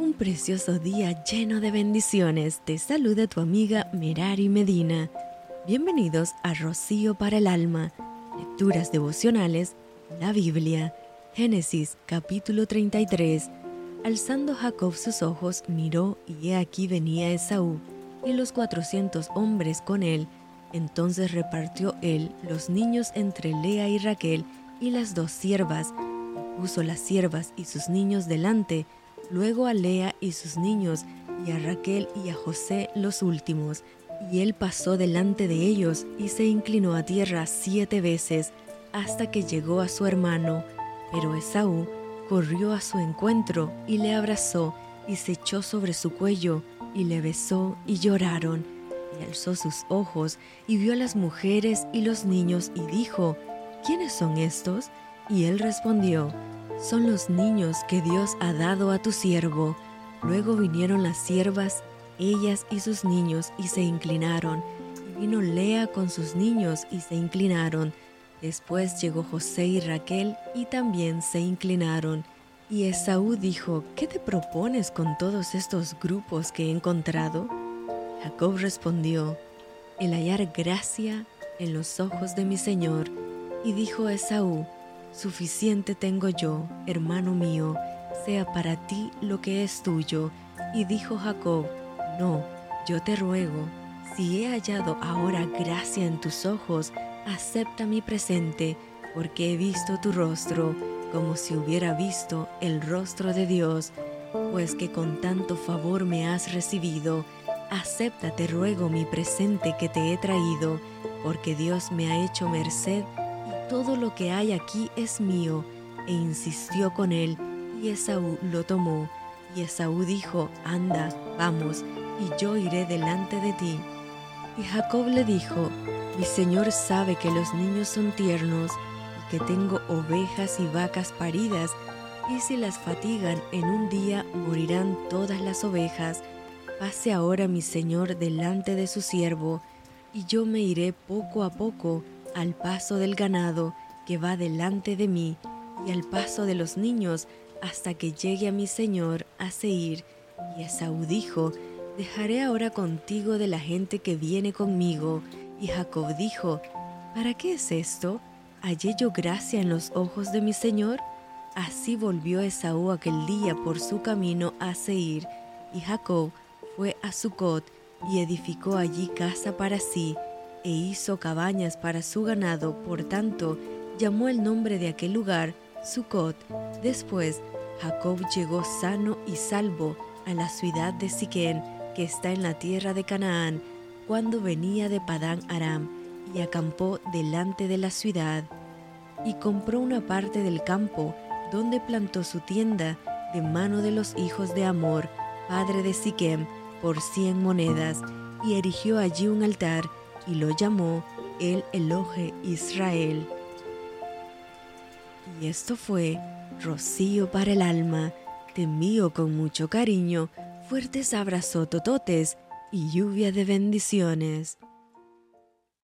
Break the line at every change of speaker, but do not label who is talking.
Un precioso día lleno de bendiciones. Te saluda tu amiga Merari Medina. Bienvenidos a Rocío para el Alma. Lecturas devocionales, la Biblia. Génesis capítulo 33. Alzando Jacob sus ojos, miró y he aquí venía Esaú y los cuatrocientos hombres con él. Entonces repartió él los niños entre Lea y Raquel y las dos siervas, puso las siervas y sus niños delante, luego a Lea y sus niños, y a Raquel y a José los últimos. Y él pasó delante de ellos y se inclinó a tierra siete veces, hasta que llegó a su hermano. Pero Esaú corrió a su encuentro y le abrazó y se echó sobre su cuello y le besó y lloraron. Y alzó sus ojos y vio a las mujeres y los niños y dijo, ¿quiénes son estos? Y él respondió, son los niños que Dios ha dado a tu siervo. Luego vinieron las siervas, ellas y sus niños, y se inclinaron. Y vino Lea con sus niños, y se inclinaron. Después llegó José y Raquel, y también se inclinaron. Y Esaú dijo, ¿qué te propones con todos estos grupos que he encontrado? Jacob respondió, el hallar gracia en los ojos de mi Señor. Y dijo Esaú, Suficiente tengo yo, hermano mío, sea para ti lo que es tuyo. Y dijo Jacob, No, yo te ruego, si he hallado ahora gracia en tus ojos, acepta mi presente, porque he visto tu rostro, como si hubiera visto el rostro de Dios, pues que con tanto favor me has recibido. Acepta, te ruego, mi presente que te he traído, porque Dios me ha hecho merced todo lo que hay aquí es mío. E insistió con él, y Esaú lo tomó. Y Esaú dijo, anda, vamos, y yo iré delante de ti. Y Jacob le dijo, mi señor sabe que los niños son tiernos, y que tengo ovejas y vacas paridas, y si las fatigan en un día morirán todas las ovejas. Pase ahora mi señor delante de su siervo, y yo me iré poco a poco al paso del ganado que va delante de mí y al paso de los niños hasta que llegue a mi señor a Seir. Y Esaú dijo, dejaré ahora contigo de la gente que viene conmigo. Y Jacob dijo, ¿para qué es esto? ¿Hallé yo gracia en los ojos de mi señor? Así volvió Esaú aquel día por su camino a Seir, y Jacob fue a Sucot y edificó allí casa para sí e hizo cabañas para su ganado, por tanto, llamó el nombre de aquel lugar Sucot. Después, Jacob llegó sano y salvo a la ciudad de Siquén, que está en la tierra de Canaán, cuando venía de Padán Aram, y acampó delante de la ciudad. Y compró una parte del campo, donde plantó su tienda, de mano de los hijos de Amor, padre de Siquem, por cien monedas, y erigió allí un altar, y lo llamó el Eloje Israel. Y esto fue Rocío para el alma. Te con mucho cariño, fuertes abrazos tototes y lluvia de bendiciones.